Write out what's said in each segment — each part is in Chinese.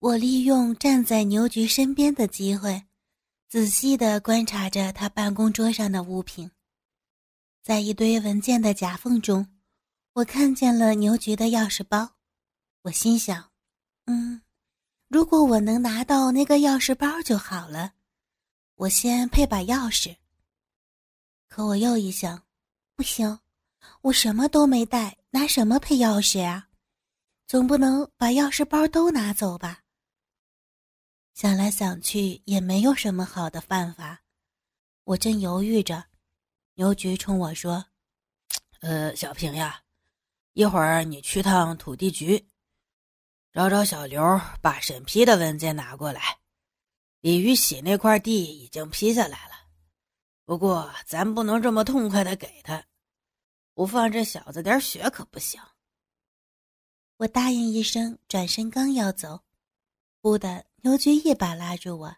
我利用站在牛局身边的机会，仔细地观察着他办公桌上的物品。在一堆文件的夹缝中，我看见了牛局的钥匙包。我心想：“嗯，如果我能拿到那个钥匙包就好了。我先配把钥匙。”可我又一想，不行，我什么都没带，拿什么配钥匙呀？总不能把钥匙包都拿走吧？想来想去，也没有什么好的办法。我正犹豫着。牛局冲我说：“呃，小平呀，一会儿你去趟土地局，找找小刘，把审批的文件拿过来。李玉喜那块地已经批下来了，不过咱不能这么痛快的给他，不放这小子点血可不行。”我答应一声，转身刚要走，忽的牛局一把拉住我。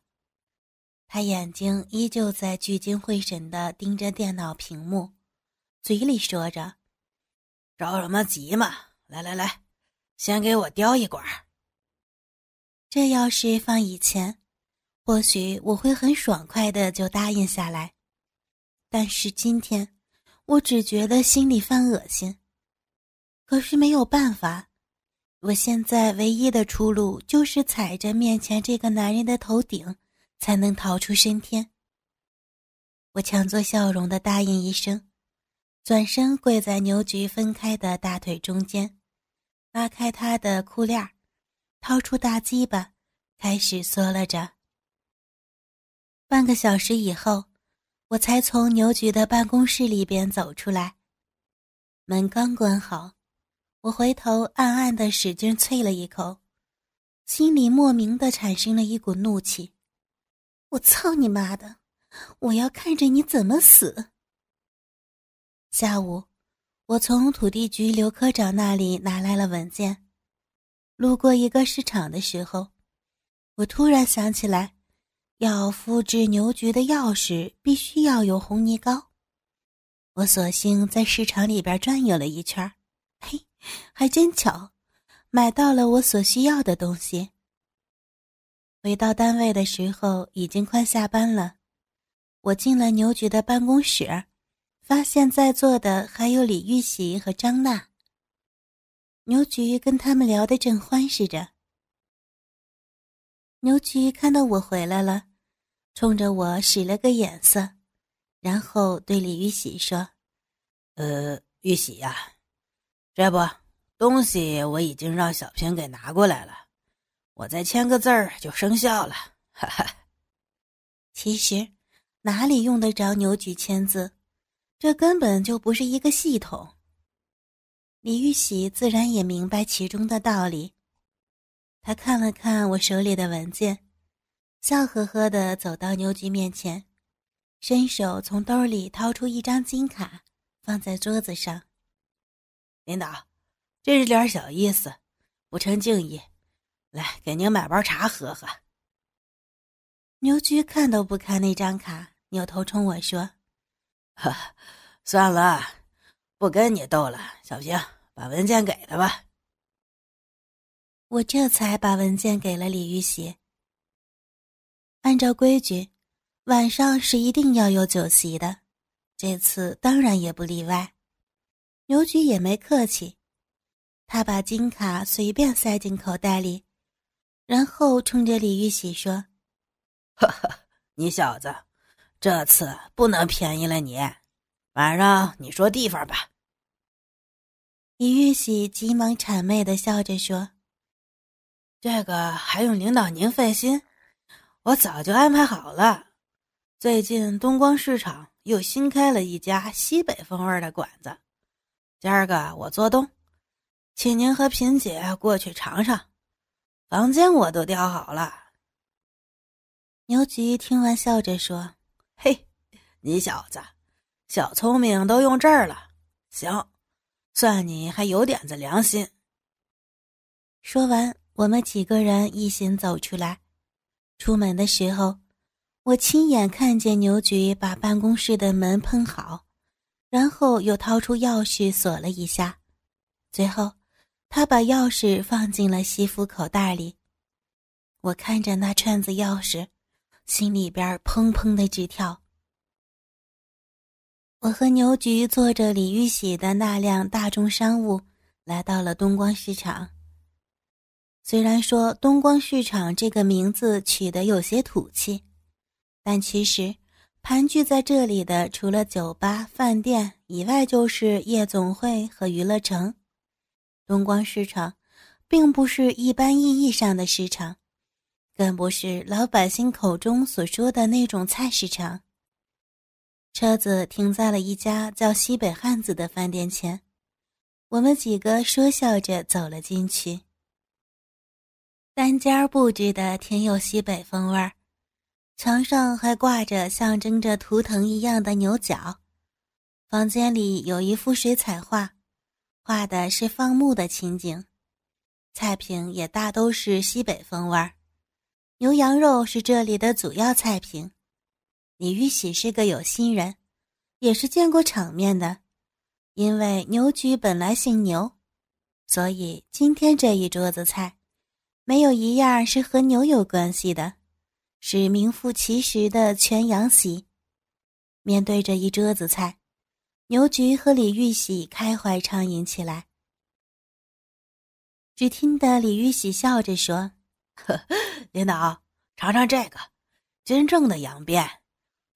他眼睛依旧在聚精会神的盯着电脑屏幕，嘴里说着：“着什么急嘛？来来来，先给我叼一管。”这要是放以前，或许我会很爽快的就答应下来。但是今天，我只觉得心里犯恶心。可是没有办法，我现在唯一的出路就是踩着面前这个男人的头顶。才能逃出升天。我强作笑容的答应一声，转身跪在牛菊分开的大腿中间，拉开他的裤链掏出大鸡巴，开始嗦了着。半个小时以后，我才从牛菊的办公室里边走出来。门刚关好，我回头暗暗的使劲啐了一口，心里莫名的产生了一股怒气。我操你妈的！我要看着你怎么死。下午，我从土地局刘科长那里拿来了文件。路过一个市场的时候，我突然想起来，要复制牛局的钥匙，必须要有红泥膏。我索性在市场里边转悠了一圈，嘿，还真巧，买到了我所需要的东西。回到单位的时候，已经快下班了。我进了牛局的办公室，发现在座的还有李玉玺和张娜。牛局跟他们聊得正欢实着。牛局看到我回来了，冲着我使了个眼色，然后对李玉玺说：“呃，玉玺呀，这不，东西我已经让小平给拿过来了。”我再签个字儿就生效了，哈哈。其实哪里用得着牛举签字？这根本就不是一个系统。李玉玺自然也明白其中的道理。他看了看我手里的文件，笑呵呵的走到牛局面前，伸手从兜里掏出一张金卡，放在桌子上。领导，这是点小意思，不成敬意。来，给您买包茶喝喝。牛驹看都不看那张卡，扭头冲我说：“哈算了，不跟你斗了。小平，把文件给他吧。”我这才把文件给了李玉玺。按照规矩，晚上是一定要有酒席的，这次当然也不例外。牛局也没客气，他把金卡随便塞进口袋里。然后冲着李玉玺说：“呵呵，你小子，这次不能便宜了你。晚上你说地方吧。”李玉玺急忙谄媚的笑着说：“这个还用领导您费心？我早就安排好了。最近东光市场又新开了一家西北风味的馆子，今儿个我做东，请您和萍姐过去尝尝。”房间我都调好了。牛菊听完，笑着说：“嘿，你小子，小聪明都用这儿了。行，算你还有点子良心。”说完，我们几个人一行走出来。出门的时候，我亲眼看见牛菊把办公室的门碰好，然后又掏出钥匙锁了一下，最后。他把钥匙放进了西服口袋里，我看着那串子钥匙，心里边砰砰的直跳。我和牛菊坐着李玉玺的那辆大众商务，来到了东光市场。虽然说东光市场这个名字取得有些土气，但其实盘踞在这里的除了酒吧、饭店以外，就是夜总会和娱乐城。东光市场，并不是一般意义上的市场，更不是老百姓口中所说的那种菜市场。车子停在了一家叫西北汉子的饭店前，我们几个说笑着走了进去。单间布置的挺有西北风味儿，墙上还挂着象征着图腾一样的牛角。房间里有一幅水彩画，画的是放牧的情景。菜品也大都是西北风味儿，牛羊肉是这里的主要菜品。李玉玺是个有心人，也是见过场面的。因为牛局本来姓牛，所以今天这一桌子菜，没有一样是和牛有关系的，是名副其实的全羊席。面对着一桌子菜，牛菊和李玉玺开怀畅饮起来。只听得李玉玺笑着说：“呵，领导，尝尝这个，真正的羊鞭。”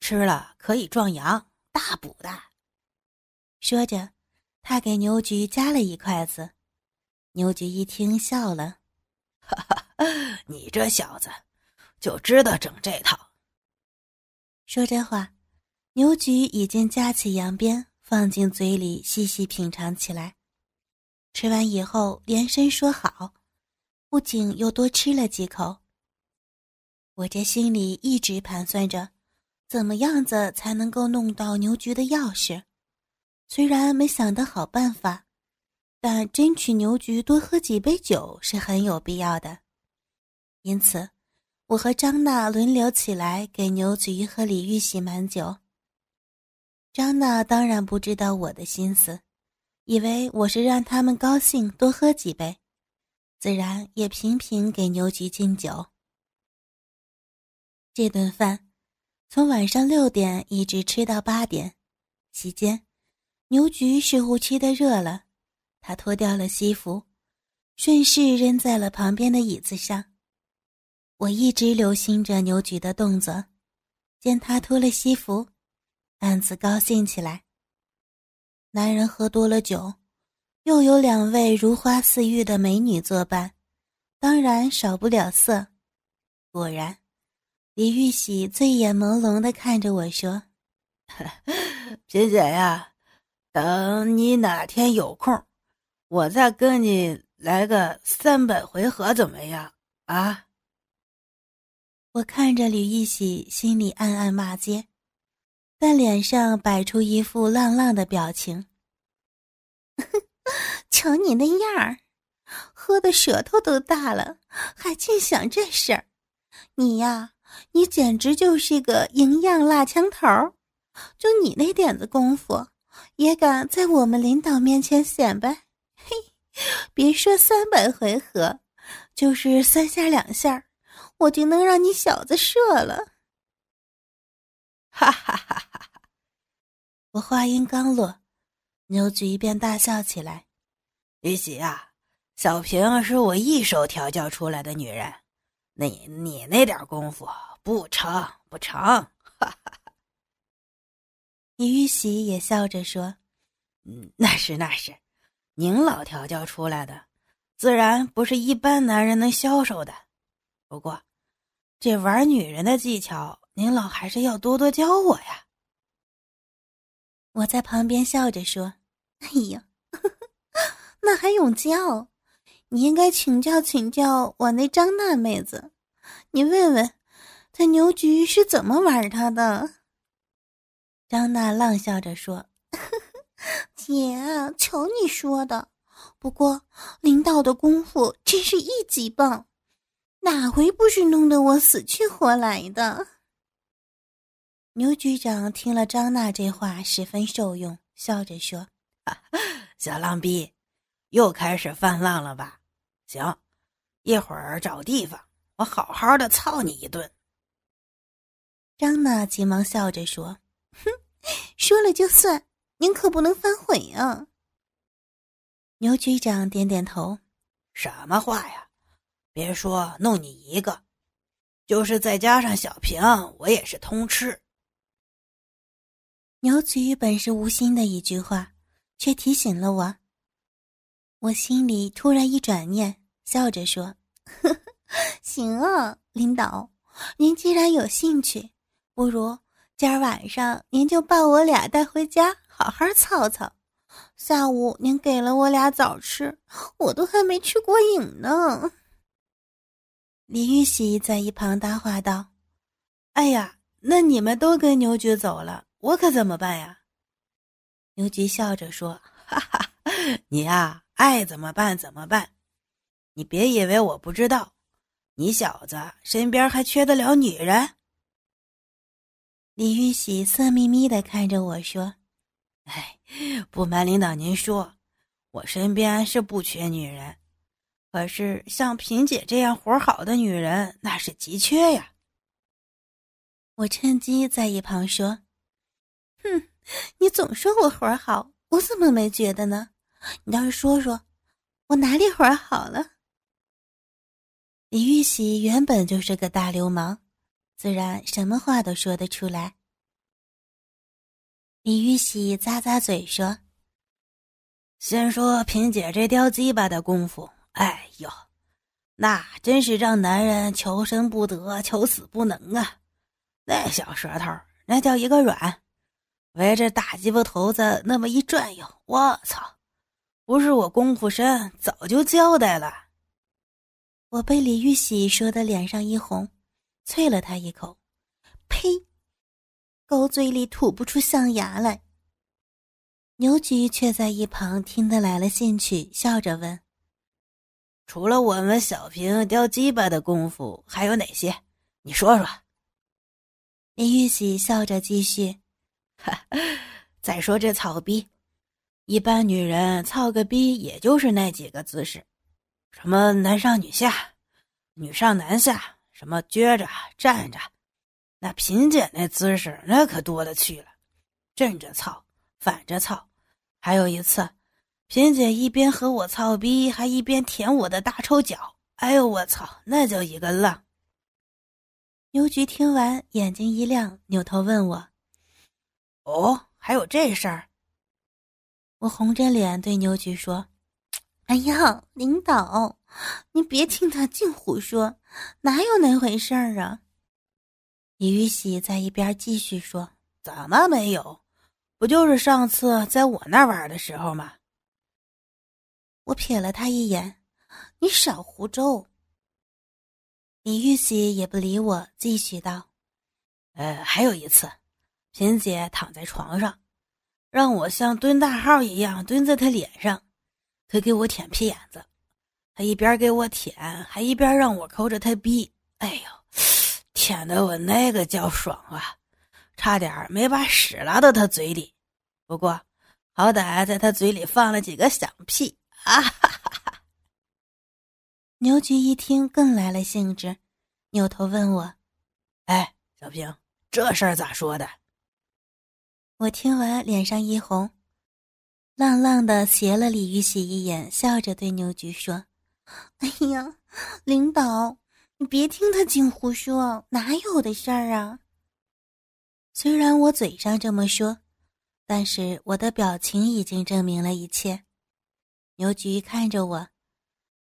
吃了可以壮阳，大补的。说着，他给牛菊夹了一筷子。牛菊一听笑了：“哈哈，你这小子就知道整这套。”说这话，牛菊已经夹起羊鞭放进嘴里细细品尝起来。吃完以后，连声说好，不仅又多吃了几口。我这心里一直盘算着。怎么样子才能够弄到牛局的钥匙？虽然没想到好办法，但争取牛局多喝几杯酒是很有必要的。因此，我和张娜轮流起来给牛菊和李玉洗满酒。张娜当然不知道我的心思，以为我是让他们高兴多喝几杯，自然也频频给牛菊敬酒。这顿饭。从晚上六点一直吃到八点，期间，牛菊似乎吃的热了，他脱掉了西服，顺势扔在了旁边的椅子上。我一直留心着牛菊的动作，见他脱了西服，暗自高兴起来。男人喝多了酒，又有两位如花似玉的美女作伴，当然少不了色。果然。李玉玺醉眼朦胧的看着我说：“姐姐呀，等你哪天有空，我再跟你来个三百回合，怎么样？啊？”我看着李玉玺，心里暗暗骂街，但脸上摆出一副浪浪的表情。瞧你那样儿，喝的舌头都大了，还净想这事儿，你呀！你简直就是个营养辣枪头儿就你那点子功夫，也敢在我们领导面前显摆？嘿，别说三百回合，就是三下两下，我就能让你小子射了！哈哈哈哈哈！我话音刚落，牛菊便大笑起来：“玉玺啊，小平是我一手调教出来的女人。”你你那点功夫不成不成，哈哈哈！李玉玺也笑着说：“嗯，那是那是，您老调教出来的，自然不是一般男人能消受的。不过，这玩女人的技巧，您老还是要多多教我呀。”我在旁边笑着说：“哎呀，那还用教？”你应该请教请教我那张娜妹子，你问问，她牛局是怎么玩她的？张娜浪笑着说：“ 姐，瞧你说的。不过领导的功夫真是一级棒，哪回不是弄得我死去活来的？”牛局长听了张娜这话，十分受用，笑着说：“ 小浪逼，又开始泛浪了吧？”行，一会儿找地方，我好好的操你一顿。张娜急忙笑着说：“哼，说了就算，您可不能反悔啊。”牛局长点点头：“什么话呀？别说弄你一个，就是再加上小平，我也是通吃。”牛子玉本是无心的一句话，却提醒了我。我心里突然一转念，笑着说：“呵 呵行啊，领导，您既然有兴趣，不如今儿晚上您就把我俩带回家，好好操操。下午您给了我俩枣吃，我都还没吃过瘾呢。”李玉玺在一旁搭话道：“哎呀，那你们都跟牛局走了。”我可怎么办呀？牛局笑着说：“哈哈，你呀，爱怎么办怎么办。你别以为我不知道，你小子身边还缺得了女人。”李玉玺色眯眯的看着我说：“哎，不瞒领导您说，我身边是不缺女人，可是像萍姐这样活好的女人，那是急缺呀。”我趁机在一旁说。哼，你总说我活好，我怎么没觉得呢？你倒是说说，我哪里活好了？李玉玺原本就是个大流氓，自然什么话都说得出来。李玉玺咂咂嘴说：“先说萍姐这叼鸡巴的功夫，哎呦，那真是让男人求生不得，求死不能啊！那小舌头，那叫一个软。”围着大鸡巴头子那么一转悠，我操！不是我功夫深，早就交代了。我被李玉玺说的脸上一红，啐了他一口：“呸！狗嘴里吐不出象牙来。”牛菊却在一旁听得来了兴趣，笑着问：“除了我们小平叼鸡巴的功夫，还有哪些？你说说。”李玉玺笑着继续。再说这操逼，一般女人操个逼也就是那几个姿势，什么男上女下，女上男下，什么撅着站着，那贫姐那姿势那可多了去了，正着操，反着操，还有一次，萍姐一边和我操逼，还一边舔我的大臭脚，哎呦我操，那叫一个浪。牛菊听完，眼睛一亮，扭头问我。哦，还有这事儿。我红着脸对牛菊说：“哎呀，领导，你别听他净胡说，哪有那回事儿啊？”李玉玺在一边继续说：“怎么没有？不就是上次在我那玩的时候吗？”我瞥了他一眼：“你少胡诌。”李玉玺也不理我，继续道：“呃，还有一次。”萍姐躺在床上，让我像蹲大号一样蹲在她脸上，她给我舔屁眼子，她一边给我舔，还一边让我抠着她逼。哎呦，舔的我那个叫爽啊，差点没把屎拉到她嘴里。不过好歹在她嘴里放了几个响屁啊！哈哈哈。牛菊一听更来了兴致，扭头问我：“哎，小平，这事儿咋说的？”我听完，脸上一红，浪浪的斜了李玉玺一眼，笑着对牛菊说：“哎呀，领导，你别听他净胡说，哪有的事儿啊？”虽然我嘴上这么说，但是我的表情已经证明了一切。牛菊看着我，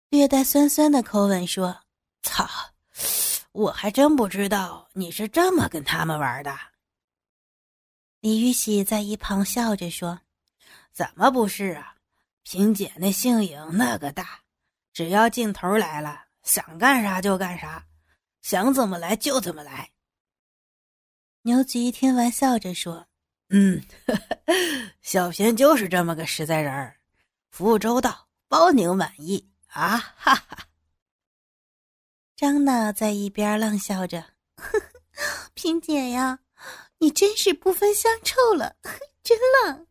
略带酸酸的口吻说：“操，我还真不知道你是这么跟他们玩的。”李玉玺在一旁笑着说：“怎么不是啊？萍姐那性瘾那个大，只要劲头来了，想干啥就干啥，想怎么来就怎么来。”牛菊听完笑着说：“嗯，呵 呵小平就是这么个实在人儿，服务周到，包您满意啊！”哈哈。张娜在一边浪笑着：“ 萍姐呀。”你真是不分香臭了，真浪！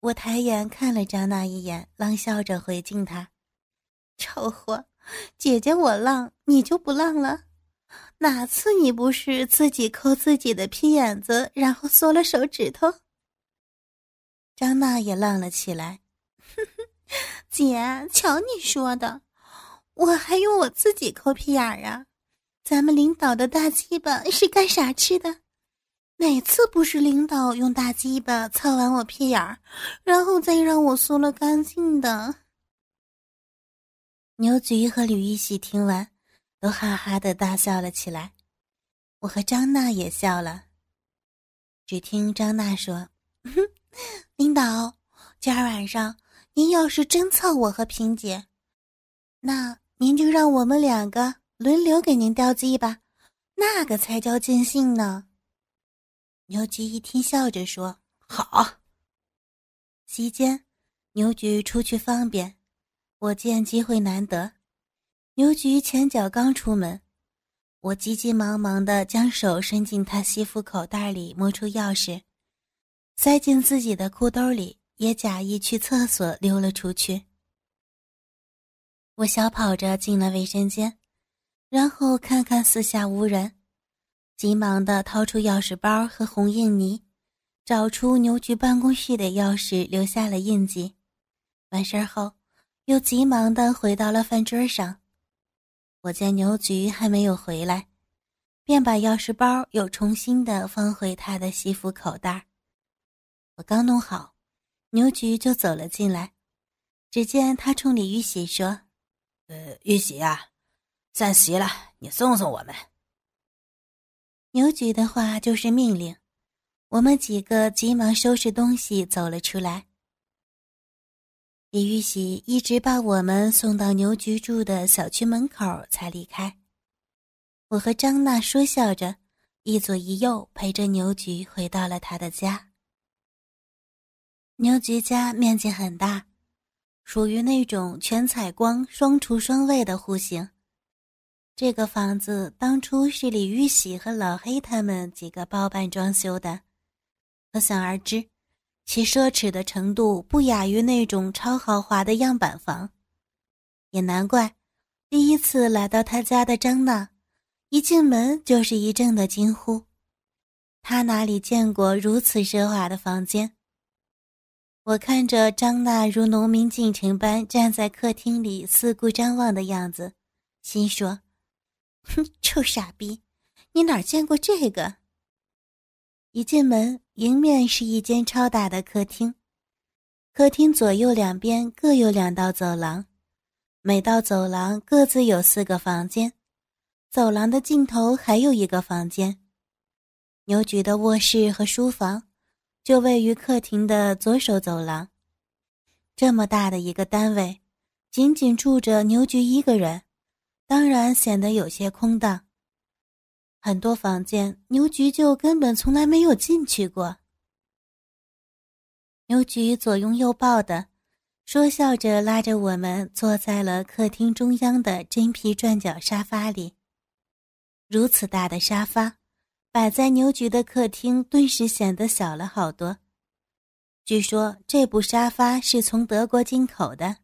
我抬眼看了张娜一眼，冷笑着回敬她：“臭货，姐姐我浪，你就不浪了？哪次你不是自己抠自己的屁眼子，然后缩了手指头？张娜也浪了起来。姐，瞧你说的，我还用我自己抠屁眼儿啊？咱们领导的大鸡巴是干啥吃的？哪次不是领导用大鸡巴操完我屁眼儿，然后再让我缩了干净的？牛菊和吕玉喜听完，都哈哈的大笑了起来。我和张娜也笑了。只听张娜说：“哼 领导，今儿晚上您要是真操我和萍姐，那您就让我们两个轮流给您叼鸡吧，那个才叫尽兴呢。”牛菊一听，笑着说：“好。”席间，牛菊出去方便，我见机会难得，牛菊前脚刚出门，我急急忙忙的将手伸进他西服口袋里，摸出钥匙，塞进自己的裤兜里，也假意去厕所溜了出去。我小跑着进了卫生间，然后看看四下无人。急忙的掏出钥匙包和红印泥，找出牛局办公室的钥匙，留下了印记。完事儿后，又急忙的回到了饭桌上。我见牛局还没有回来，便把钥匙包又重新的放回他的西服口袋。我刚弄好，牛局就走了进来。只见他冲李玉玺说：“呃，玉玺啊，散席了，你送送我们。”牛局的话就是命令，我们几个急忙收拾东西走了出来。李玉玺一直把我们送到牛局住的小区门口才离开。我和张娜说笑着，一左一右陪着牛局回到了他的家。牛局家面积很大，属于那种全采光、双厨双卫的户型。这个房子当初是李玉玺和老黑他们几个包办装修的，可想而知，其奢侈的程度不亚于那种超豪华的样板房。也难怪，第一次来到他家的张娜，一进门就是一阵的惊呼。他哪里见过如此奢华的房间？我看着张娜如农民进城般站在客厅里四顾张望的样子，心说。哼，臭傻逼！你哪见过这个？一进门，迎面是一间超大的客厅，客厅左右两边各有两道走廊，每道走廊各自有四个房间，走廊的尽头还有一个房间。牛局的卧室和书房就位于客厅的左手走廊。这么大的一个单位，仅仅住着牛局一个人。当然显得有些空荡。很多房间，牛局就根本从来没有进去过。牛局左拥右抱的，说笑着拉着我们坐在了客厅中央的真皮转角沙发里。如此大的沙发，摆在牛局的客厅，顿时显得小了好多。据说这部沙发是从德国进口的，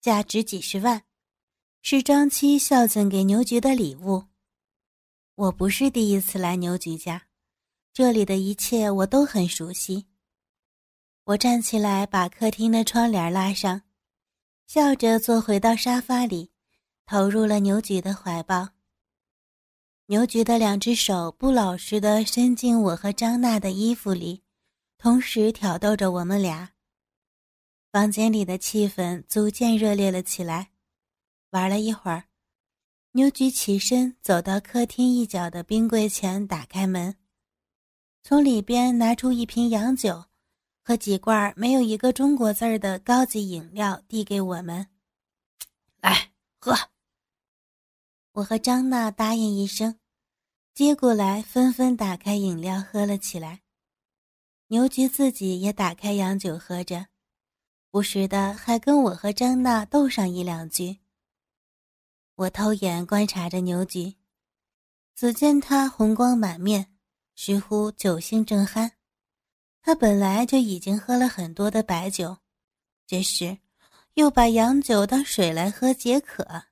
价值几十万。是张七孝敬给牛局的礼物。我不是第一次来牛局家，这里的一切我都很熟悉。我站起来，把客厅的窗帘拉上，笑着坐回到沙发里，投入了牛局的怀抱。牛菊的两只手不老实的伸进我和张娜的衣服里，同时挑逗着我们俩。房间里的气氛逐渐热烈了起来。玩了一会儿，牛菊起身走到客厅一角的冰柜前，打开门，从里边拿出一瓶洋酒和几罐没有一个中国字儿的高级饮料，递给我们：“来喝。”我和张娜答应一声，接过来，纷纷打开饮料喝了起来。牛菊自己也打开洋酒喝着，不时的还跟我和张娜斗上一两句。我偷眼观察着牛菊，只见他红光满面，似乎酒兴正酣。他本来就已经喝了很多的白酒，这时又把洋酒当水来喝解渴，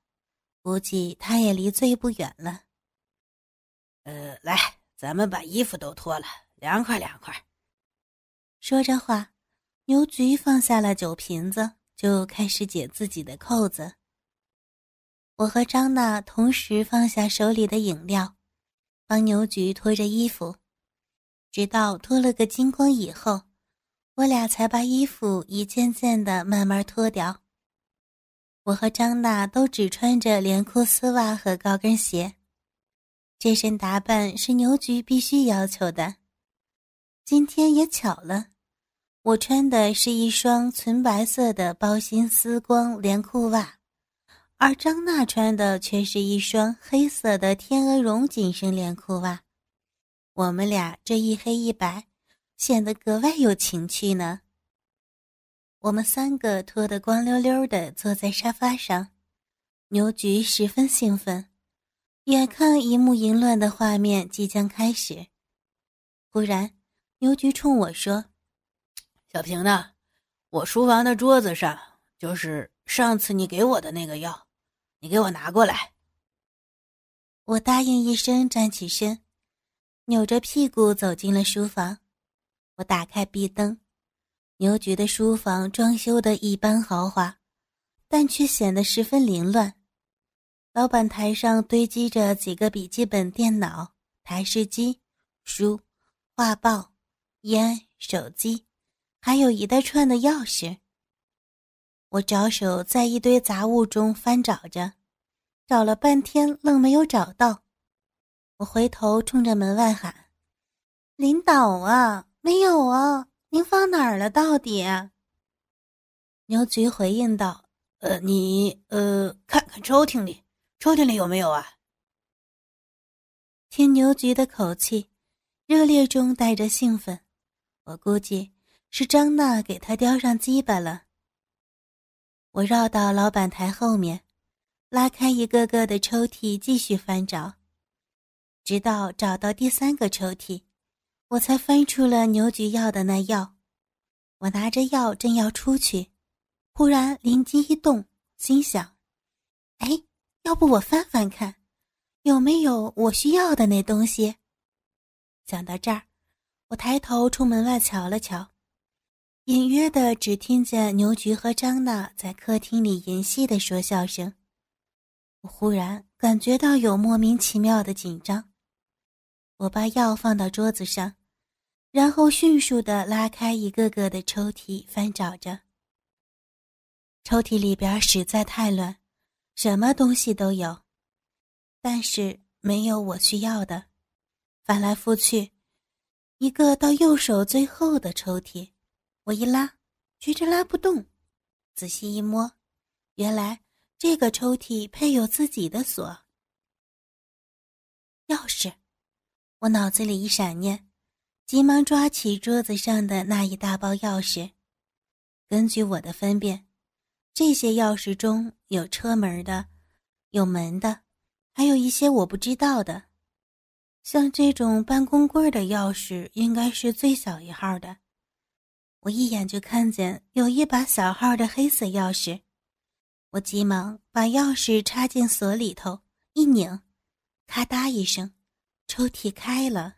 估计他也离最不远了。呃，来，咱们把衣服都脱了，凉快凉快。说着话，牛菊放下了酒瓶子，就开始解自己的扣子。我和张娜同时放下手里的饮料，帮牛菊脱着衣服，直到脱了个精光以后，我俩才把衣服一件件的慢慢脱掉。我和张娜都只穿着连裤丝袜和高跟鞋，这身打扮是牛菊必须要求的。今天也巧了，我穿的是一双纯白色的包心丝光连裤袜。而张娜穿的却是一双黑色的天鹅绒紧身连裤袜，我们俩这一黑一白，显得格外有情趣呢。我们三个脱得光溜溜的坐在沙发上，牛菊十分兴奋，眼看一幕淫乱的画面即将开始。忽然，牛菊冲我说：“小平呢？我书房的桌子上就是上次你给我的那个药。”你给我拿过来。我答应一声，站起身，扭着屁股走进了书房。我打开壁灯，牛局的书房装修的一般豪华，但却显得十分凌乱。老板台上堆积着几个笔记本电脑、台式机、书、画报、烟、手机，还有一大串的钥匙。我着手在一堆杂物中翻找着，找了半天愣没有找到。我回头冲着门外喊：“领导啊，没有啊，您放哪儿了？到底？”牛菊回应道：“呃，你呃，看看抽屉里，抽屉里有没有啊？”听牛菊的口气，热烈中带着兴奋，我估计是张娜给他叼上鸡巴了。我绕到老板台后面，拉开一个个的抽屉，继续翻找，直到找到第三个抽屉，我才翻出了牛菊要的那药。我拿着药正要出去，忽然灵机一动，心想：“哎，要不我翻翻看，有没有我需要的那东西？”想到这儿，我抬头冲门外瞧了瞧。隐约的只听见牛菊和张娜在客厅里淫戏的说笑声，我忽然感觉到有莫名其妙的紧张。我把药放到桌子上，然后迅速的拉开一个个的抽屉，翻找着。抽屉里边实在太乱，什么东西都有，但是没有我需要的。翻来覆去，一个到右手最后的抽屉。我一拉，觉着拉不动，仔细一摸，原来这个抽屉配有自己的锁。钥匙，我脑子里一闪念，急忙抓起桌子上的那一大包钥匙。根据我的分辨，这些钥匙中有车门的，有门的，还有一些我不知道的。像这种办公柜的钥匙，应该是最小一号的。我一眼就看见有一把小号的黑色钥匙，我急忙把钥匙插进锁里头，一拧，咔嗒一声，抽屉开了。